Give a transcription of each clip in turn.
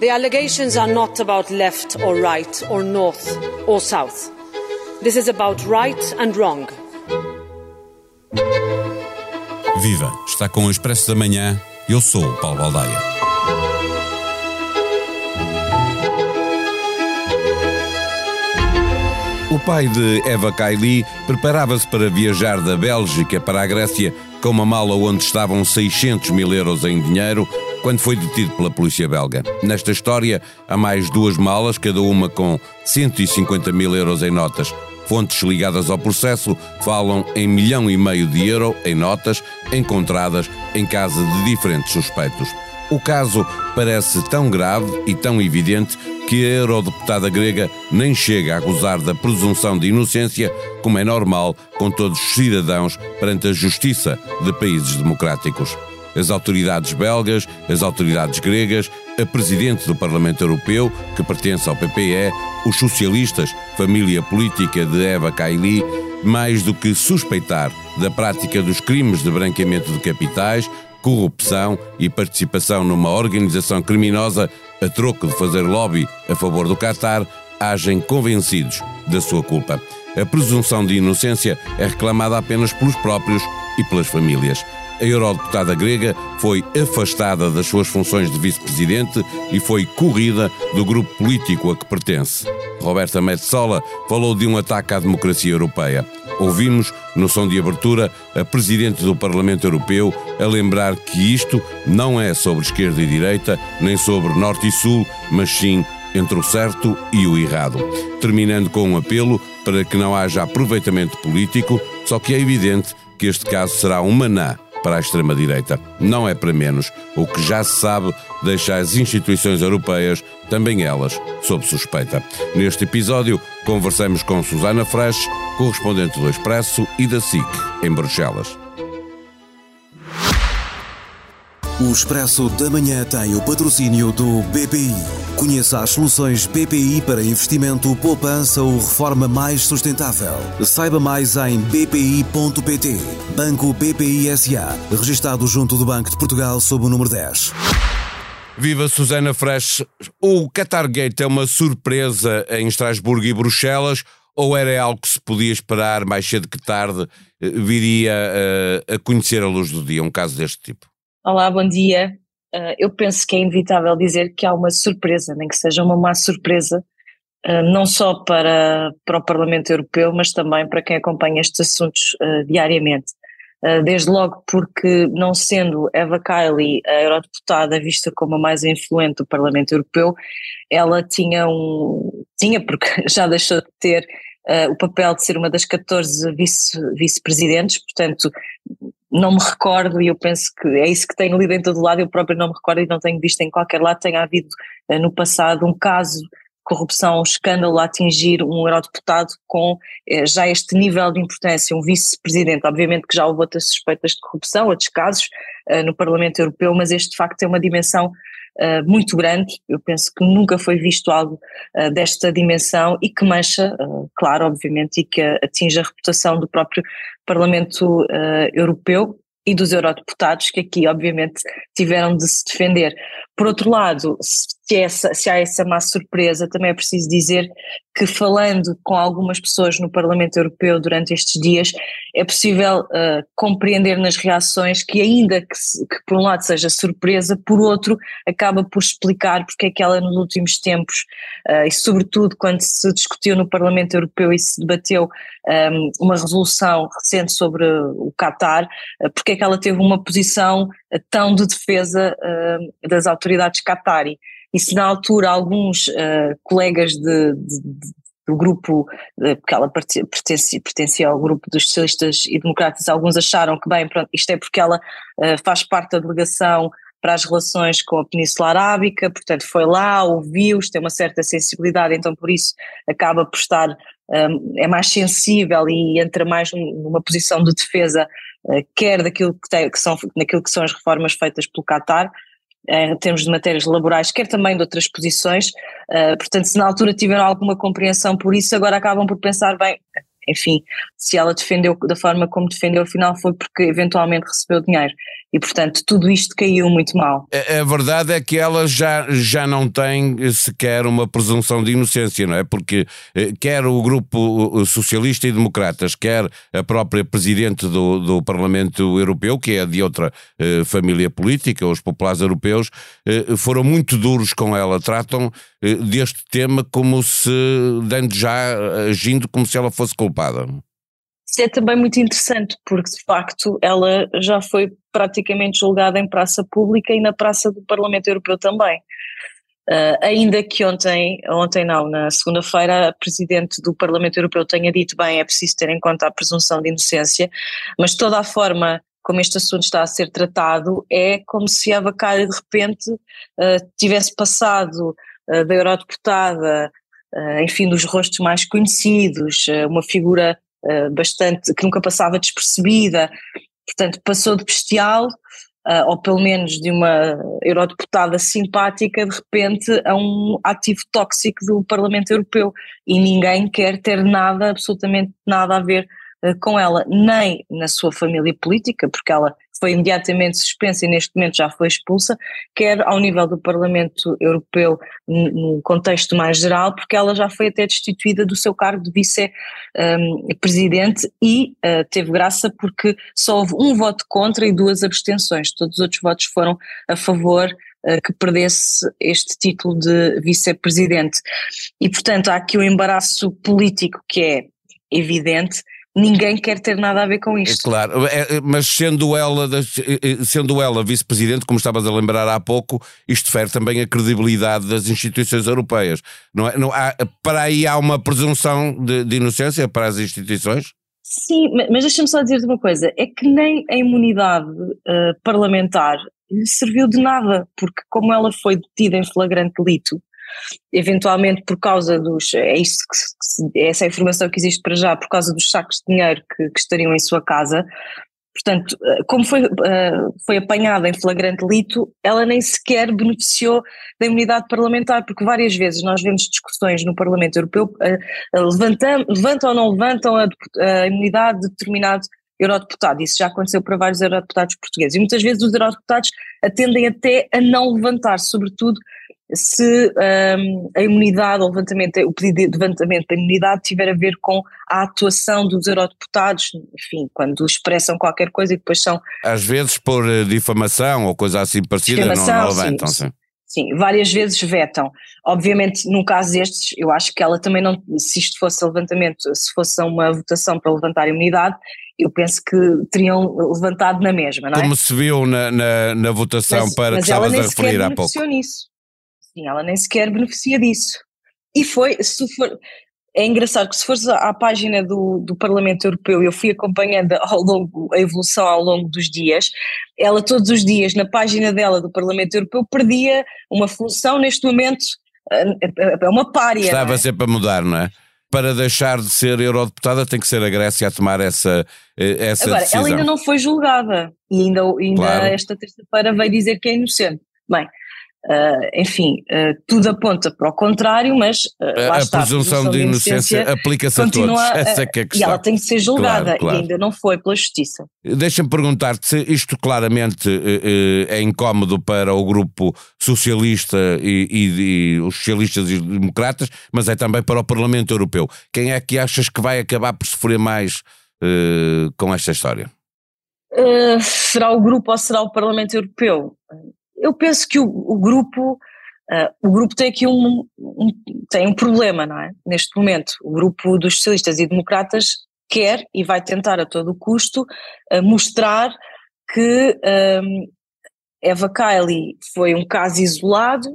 The allegations are not about left or right or north or south. This is about right and wrong. Viva! Está com o Expresso da Manhã. Eu sou o Paulo Baldaia. O pai de Eva Kaili preparava-se para viajar da Bélgica para a Grécia com uma mala onde estavam 600 mil euros em dinheiro quando foi detido pela polícia belga. Nesta história, há mais duas malas, cada uma com 150 mil euros em notas. Fontes ligadas ao processo falam em milhão e meio de euro em notas encontradas em casa de diferentes suspeitos. O caso parece tão grave e tão evidente que a eurodeputada grega nem chega a gozar da presunção de inocência, como é normal com todos os cidadãos perante a justiça de países democráticos. As autoridades belgas, as autoridades gregas, a presidente do Parlamento Europeu, que pertence ao PPE, os socialistas, família política de Eva Kaili, mais do que suspeitar da prática dos crimes de branqueamento de capitais, corrupção e participação numa organização criminosa a troco de fazer lobby a favor do Qatar, agem convencidos da sua culpa. A presunção de inocência é reclamada apenas pelos próprios e pelas famílias. A eurodeputada grega foi afastada das suas funções de vice-presidente e foi corrida do grupo político a que pertence. Roberta Metsola falou de um ataque à democracia europeia. Ouvimos, no som de abertura, a Presidente do Parlamento Europeu a lembrar que isto não é sobre esquerda e direita, nem sobre norte e sul, mas sim entre o certo e o errado. Terminando com um apelo para que não haja aproveitamento político, só que é evidente que este caso será um maná para a extrema-direita. Não é para menos. O que já se sabe deixa as instituições europeias, também elas, sob suspeita. Neste episódio, conversamos com Susana Fresh, correspondente do Expresso e da SIC, em Bruxelas. O Expresso da Manhã tem o patrocínio do BPI. Conheça as soluções BPI para investimento, poupança ou reforma mais sustentável. Saiba mais em bpi.pt. Banco BPI SA. Registado junto do Banco de Portugal sob o número 10. Viva Susana Fresh. O Qatar Gate é uma surpresa em Estrasburgo e Bruxelas ou era algo que se podia esperar mais cedo que tarde eh, viria eh, a conhecer a luz do dia, um caso deste tipo? Olá, bom dia. Uh, eu penso que é inevitável dizer que há uma surpresa, nem que seja uma má surpresa, uh, não só para, para o Parlamento Europeu, mas também para quem acompanha estes assuntos uh, diariamente. desde logo porque, não sendo Eva Kaili a eurodeputada vista como a mais influente do Parlamento Europeu, ela tinha um. tinha, porque já deixou de ter. o papel de ser uma das 14 vice-presidentes, vice portanto, não me recordo, e eu penso que é isso que tenho lido em todo lado, eu próprio não me recordo e não tenho visto em qualquer lado, tenha havido eh, no passado um caso de corrupção, um escândalo a atingir um eurodeputado com eh, já este nível de importância, um vice-presidente. Obviamente que já houve outras suspeitas de corrupção, outros casos no Parlamento Europeu, mas este de facto tem uma dimensão Uh, muito grande. Eu penso que nunca foi visto algo uh, desta dimensão e que mancha, uh, claro, obviamente, e que atinge a reputação do próprio Parlamento Europeu e dos eurodeputados, que aqui, obviamente, tiveram de se defender. Por outro lado, se, essa, se há essa má surpresa, também é preciso dizer que, falando com algumas pessoas no Parlamento Europeu durante estes dias, é possível uh, compreender nas reações que, ainda que, que, por um lado seja surpresa, por outro, acaba por explicar porque é que ela, nos últimos tempos, uh, e sobretudo quando se discutiu no Parlamento Europeu e se debateu um, ehm, uma resolução recente sobre o Qatar, uh, porque é que ela teve uma posição tão de defesa das autoridades qatari. E se na altura alguns colegas de, de, de do grupo, porque ela pertencia, pertencia ao grupo dos socialistas e democratas, alguns acharam que, bem, pronto, isto é porque ela uh, faz parte da delegação para as relações com a Península Arábica, portanto foi lá, ouviu-os, tem uma certa sensibilidade, então por isso acaba por estar, um, é mais sensível e entra mais numa posição de defesa, uh, quer daquilo que, tem, que, são, naquilo que são as reformas feitas pelo Qatar, em termos de matérias laborais, quer também de outras posições. Uh, portanto, se na altura tiveram alguma compreensão por isso, agora acabam por pensar, bem, enfim, se ela defendeu da forma como defendeu, afinal foi porque eventualmente recebeu dinheiro. E, portanto, tudo isto caiu muito mal. A, a, verdade é que ela já, já não tem sequer uma presunção de inocência, não é? Porque eh, quer o grupo socialista e democratas, quer a própria presidente do, do Parlamento Europeu, que é de outra eh, família política, os populares europeus, eh, foram muito duros com ela, tratam eh, deste tema como se, dando já, agindo como se ela fosse culpada. Isso é também muito interessante, porque de facto ela já foi praticamente julgada em praça pública e na praça do Parlamento Europeu também. Uh, ainda que ontem, ontem não, na segunda-feira, a Presidente do Parlamento Europeu tenha dito bem, é preciso ter em conta a presunção de inocência, mas toda a forma como este assunto está a ser tratado é como se a Bacalha de repente uh, tivesse passado uh, da eurodeputada, enfim, dos rostos mais conhecidos, uma figura uh, bastante, que nunca passava despercebida, portanto passou de bestial, uh, ou pelo menos de uma eurodeputada simpática, de repente a um ativo tóxico do Parlamento Europeu. E ninguém quer ter nada, absolutamente nada a ver com ela, nem na sua família política, porque ela foi imediatamente suspensa e neste momento já foi expulsa, quer ao nível do Parlamento Europeu, no contexto mais geral, porque ela já foi até destituída do seu cargo de vice-presidente um, e uh, teve graça porque só houve um voto contra e duas abstenções, todos os outros votos foram a favor uh, que perdesse este título de vice-presidente. E, portanto, há aqui um embaraço político que é evidente, ninguém quer ter nada a ver com isto. É claro, é, mas sendo ela, sendo ela vice-presidente, como estavas a lembrar há pouco, isto fere também a credibilidade das instituições europeias. Não é, não há, para aí há uma presunção de, de inocência para as instituições? Sim, mas deixa-me só dizer-te uma coisa: é que nem a imunidade uh, parlamentar lhe serviu de nada, porque como ela foi detida em flagrante delito, eventualmente por causa dos, é isso que, é essa informação que existe para já, por causa dos sacos de dinheiro que, que estariam em sua casa, portanto, eh, como foi, uh, foi apanhada em flagrante delito, ela nem sequer beneficiou da imunidade parlamentar, porque várias vezes nós vemos discussões no Parlamento Europeu, uh, levantam, levantam ou não levantam a, a imunidade de determinado eurodeputado, isso já aconteceu para vários eurodeputados portugueses, e muitas vezes os eurodeputados atendem até a não levantar, sobretudo se um, a imunidade, o levantamento, o pedido de levantamento da imunidade tiver a ver com a atuação dos eurodeputados, enfim, quando expressam qualquer coisa e depois são... Às vezes por eh, difamação ou coisa assim parecida não, não levantam, sim. sim. Sim, várias vezes vetam. Obviamente, num caso destes, eu acho que ela também não, se isto fosse levantamento, se fosse uma votação para levantar a imunidade, eu penso que teriam levantado na mesma, não é? Como se viu na, na, na votação mas, para mas que estavas a referir há pouco. Nisso. Sim, ela nem sequer beneficia disso. E foi, se for, é engraçado que se fores à página do, do Parlamento Europeu, eu fui acompanhando ao longo, a evolução ao longo dos dias, ela todos os dias na página dela do Parlamento Europeu perdia uma função, neste momento é, é uma párea. Estava é? sempre a mudar, não é? Para deixar de ser eurodeputada tem que ser a Grécia a tomar essa, eh, essa Agora, decisão. ela ainda não foi julgada e ainda, ainda claro. esta terça-feira veio dizer que é inocente. Bem, Uh, enfim, uh, tudo aponta para o contrário, mas uh, lá a, está, presunção a presunção de inocência, aplica-se a todos. Essa é que é questão. E ela tem que ser julgada claro, claro. e ainda não foi pela justiça. Deixa-me perguntar-te se isto claramente é incómodo para o grupo socialista e, e, e, os socialistas e democratas, mas é também para o Parlamento Europeu. Quem é que achas que vai acabar por sofrer mais com esta história? será o grupo ou será o Parlamento Europeu? Eu penso que o, o grupo uh, o grupo tem aqui um, um, tem um problema, não é? Neste momento, o grupo dos socialistas e democratas quer e vai tentar a todo custo uh, mostrar que um, Eva Kaili foi um caso isolado,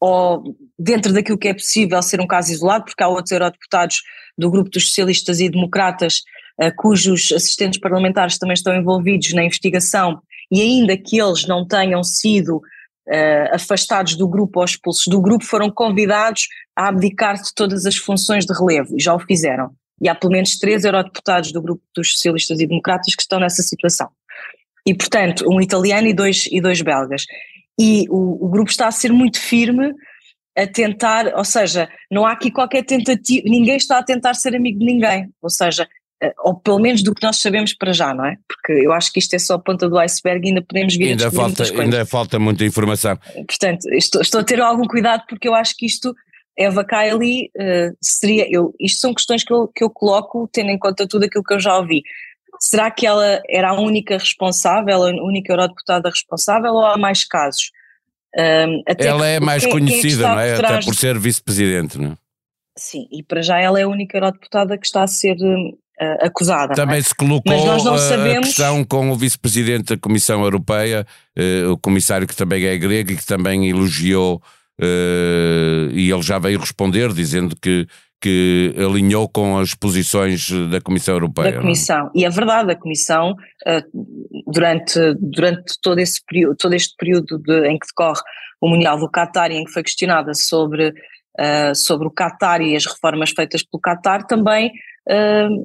ou dentro daquilo que é possível ser um caso isolado, porque há outros eurodeputados do grupo dos socialistas e democratas uh, cujos assistentes parlamentares também estão envolvidos na investigação e ainda que eles não tenham sido uh, afastados do grupo ou expulsos do grupo, foram convidados a abdicar de todas as funções de relevo e já o fizeram. E há pelo menos três eurodeputados do grupo dos socialistas e democratas que estão nessa situação. E, portanto, um italiano e dois, e dois belgas. E o, o grupo está a ser muito firme a tentar, ou seja, não há aqui qualquer tentativa, ninguém está a tentar ser amigo de ninguém, ou seja, ou pelo menos do que nós sabemos para já, não é? Porque eu acho que isto é só a ponta do iceberg e ainda podemos vir ainda a falta, Ainda falta muita informação. Portanto, estou, estou, a ter algum cuidado porque eu acho que isto, Eva Kaili, uh, seria, eu, isto são questões que eu, que eu coloco tendo em conta tudo aquilo que eu já ouvi. Será que ela era a única responsável, a única eurodeputada responsável ou há mais casos? Um, ela é mais quem, conhecida, quem é não é? Até por ser vice-presidente, não é? Sim, e para já ela é a única eurodeputada que está a ser uh, acusada. Também é? se colocou não sabemos... a questão com o vice-presidente da Comissão Europeia, uh, o comissário que também é grego e que também elogiou, uh, e ele já veio responder dizendo que que alinhou com as posições da Comissão Europeia. Da é? Comissão. Não? E é verdade, a Comissão, durante, durante todo, esse período, todo este período de, em que decorre o Mundial do Qatar e em que foi questionada sobre sobre o Qatar e as reformas feitas pelo Qatar, também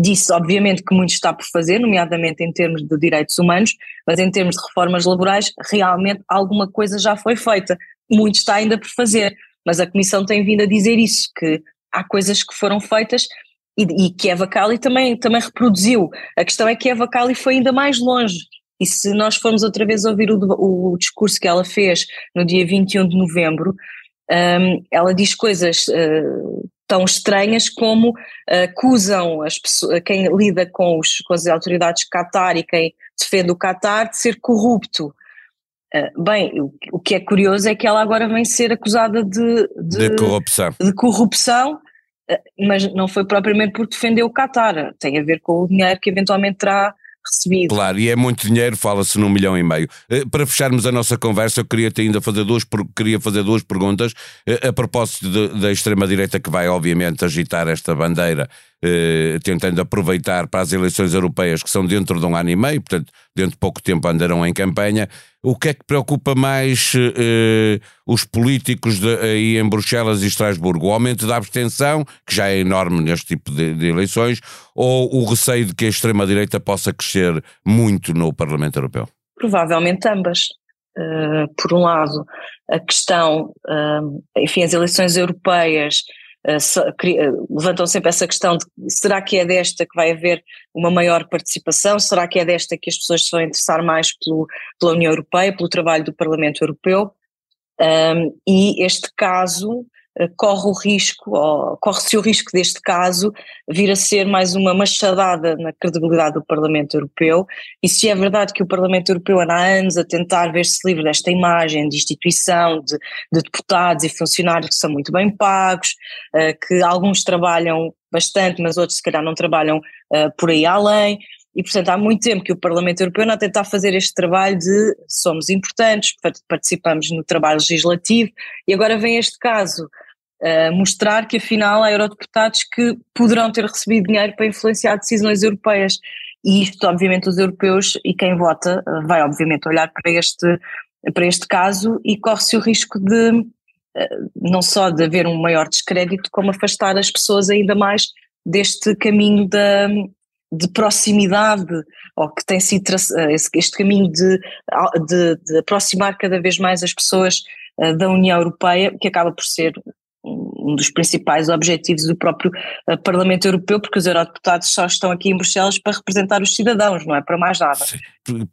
disse, obviamente, que muito está por fazer, nomeadamente em termos de direitos humanos, mas em termos de reformas laborais, realmente alguma coisa já foi feita. Muito está ainda por fazer, mas a Comissão tem vindo a dizer isso, que há coisas que foram feitas e, e que Eva Kali também, também reproduziu. A questão é que Eva Kali foi ainda mais longe. E se nós formos outra vez ouvir o, o discurso que ela fez no dia 21 de novembro, um, ela diz coisas uh, tão estranhas como uh, acusam as pessoas, quem lida com, os, com as autoridades Qatar e quem defende o Qatar de ser corrupto. Uh, bem, o, o, que é curioso é que ela agora vem ser acusada de, de, de corrupção, de corrupção mas não foi propriamente por defender o Qatar, tem a ver com o dinheiro que eventualmente terá recebido. Claro, e é muito dinheiro, fala-se num milhão e meio. Eh, para fecharmos a nossa conversa, eu queria ainda fazer duas, queria fazer duas perguntas eh, a propósito de, da extrema-direita que vai obviamente agitar esta bandeira eh, tentando aproveitar para as eleições europeias que são dentro de um ano e meio, portanto, dentro de pouco tempo andarão em campanha. O que é que preocupa mais eh, os políticos de, aí em Bruxelas e Estrasburgo? O aumento da abstenção, que já é enorme neste tipo de, de eleições, ou o receio de que a extrema-direita possa crescer muito no Parlamento Europeu? Provavelmente ambas. Uh, por um lado, a questão, uh, enfim, as eleições europeias levantam sempre essa questão de será que é desta que vai haver uma maior participação? Será que é desta que as pessoas se vão interessar mais pelo, pela União Europeia, pelo trabalho do Parlamento Europeu? Um, e este caso eh, corre o risco, corre-se o risco deste caso vir a ser mais uma machadada na credibilidade do Parlamento Europeu, e se é verdade que o Parlamento Europeu anda há anos a tentar ver-se livre desta imagem de instituição, de, de, deputados e funcionários que são muito bem pagos, uh, que alguns trabalham bastante, mas outros se calhar não trabalham uh, por aí além, e, portanto, há muito tempo que o Parlamento Europeu a tentar fazer este trabalho de somos importantes, participamos no trabalho legislativo, e agora vem este caso mostrar que afinal há eurodeputados que poderão ter recebido dinheiro para influenciar decisões europeias. E isto, obviamente, os europeus e quem vota vai, obviamente, olhar para este, para este caso e corre-se o risco de uh, não só de haver um maior descrédito, como afastar as pessoas ainda mais deste caminho da, de proximidade, ou que tem sido este caminho de, de, de, aproximar cada vez mais as pessoas da União Europeia, que acaba por ser um dos principais objetivos do próprio uh, Parlamento Europeu, porque os eurodeputados só estão aqui em Bruxelas para representar os cidadãos, não é para mais nada.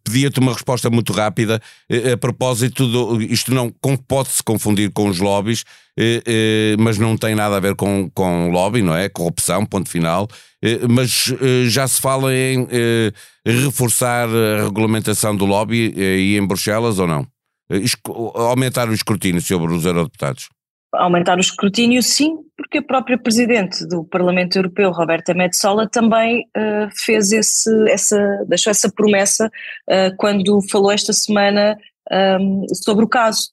Pedia-te uma resposta muito rápida eh, a propósito do, isto não pode-se confundir com os lobbies, eh, mas não tem nada a ver com, com lobby, não é? Corrupção, ponto final. Mas já se fala em reforçar a regulamentação do lobby aí em Bruxelas ou não? Aumentar o escrutínio sobre os eurodeputados? Aumentar o escrutínio, sim, porque a própria Presidente do Parlamento Europeu, Roberta Metsola, também uh, fez esse, essa, deixou essa promessa uh, quando falou esta semana um, sobre o caso.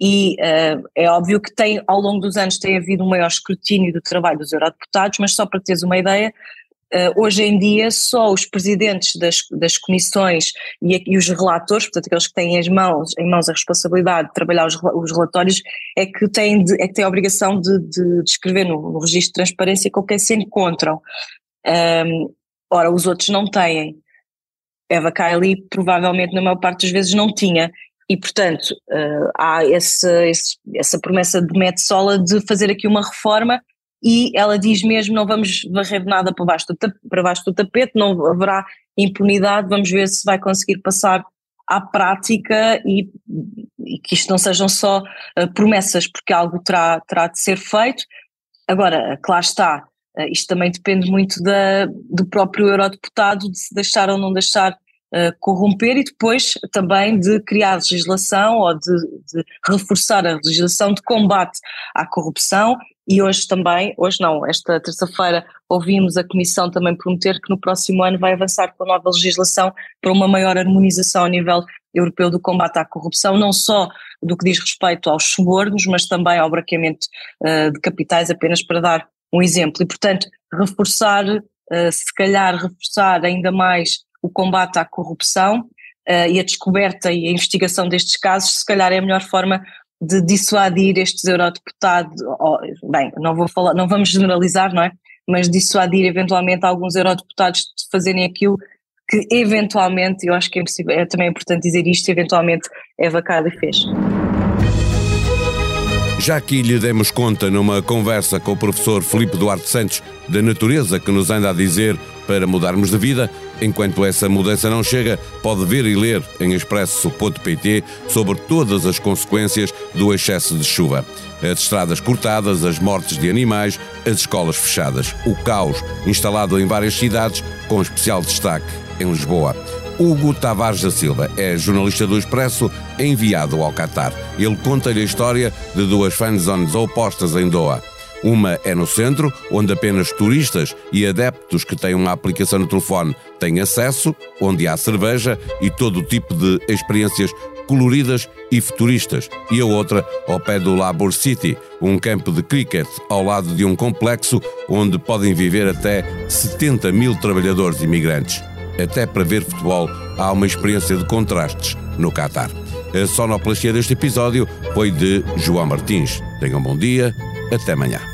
E uh, é óbvio que tem, ao longo dos anos tem havido um maior escrutínio do trabalho dos eurodeputados, mas só para teres uma ideia, hoje em dia, só os presidentes das, das comissões e, e, os relatores, portanto, aqueles que têm as mãos, em mãos a responsabilidade de trabalhar os, os relatórios, é que têm, de, é que têm a obrigação de, de, de escrever no, no, registro de transparência com quem se encontram. Um, ora, os outros não têm. Eva Kaili provavelmente na maior parte das vezes não tinha. E, portanto, uh, há esse, esse, essa promessa de Metsola de fazer aqui uma reforma e ela diz mesmo: não vamos varrer nada para baixo, do, para baixo do tapete, não haverá impunidade, vamos ver se vai conseguir passar à prática e, e que isto não sejam só uh, promessas, porque algo terá, terá de ser feito. Agora, claro está, uh, isto também depende muito da, do próprio eurodeputado, de se deixar ou não deixar uh, corromper e depois também de criar legislação ou de, de reforçar a legislação de combate à corrupção e hoje também, hoje não, esta terça-feira ouvimos a Comissão também prometer que no próximo ano vai avançar com a nova legislação para uma maior harmonização a nível europeu do combate à corrupção, não só do que diz respeito aos subornos, mas também ao braqueamento uh, de capitais, apenas para dar um exemplo. E, portanto, reforçar, uh, se calhar reforçar ainda mais o combate à corrupção uh, e a descoberta e a investigação destes casos, se calhar é a melhor forma de dissuadir estes eurodeputados, bem, não vou falar, não vamos generalizar, não é? Mas dissuadir eventualmente alguns eurodeputados de fazerem aquilo que eventualmente, eu acho que é, é também importante dizer isto, eventualmente Eva Kaili fez. Já aqui lhe demos conta numa conversa com o professor Filipe Duarte Santos da natureza que nos anda a dizer para mudarmos de vida. Enquanto essa mudança não chega, pode ver e ler em expresso.pt sobre todas as consequências do excesso de chuva. As estradas cortadas, as mortes de animais, as escolas fechadas, o caos instalado em várias cidades, com especial destaque em Lisboa. Hugo Tavares da Silva é jornalista do Expresso enviado ao Catar. Ele conta-lhe a história de duas fanzones opostas em Doha. Uma é no centro, onde apenas turistas e adeptos que têm uma aplicação no telefone têm acesso, onde há cerveja e todo o tipo de experiências coloridas e futuristas. E a outra ao pé do Labor City, um campo de cricket ao lado de um complexo onde podem viver até 70 mil trabalhadores imigrantes. Até para ver futebol há uma experiência de contrastes no Catar. A sonoplastia deste episódio foi de João Martins. Tenham um bom dia, até amanhã.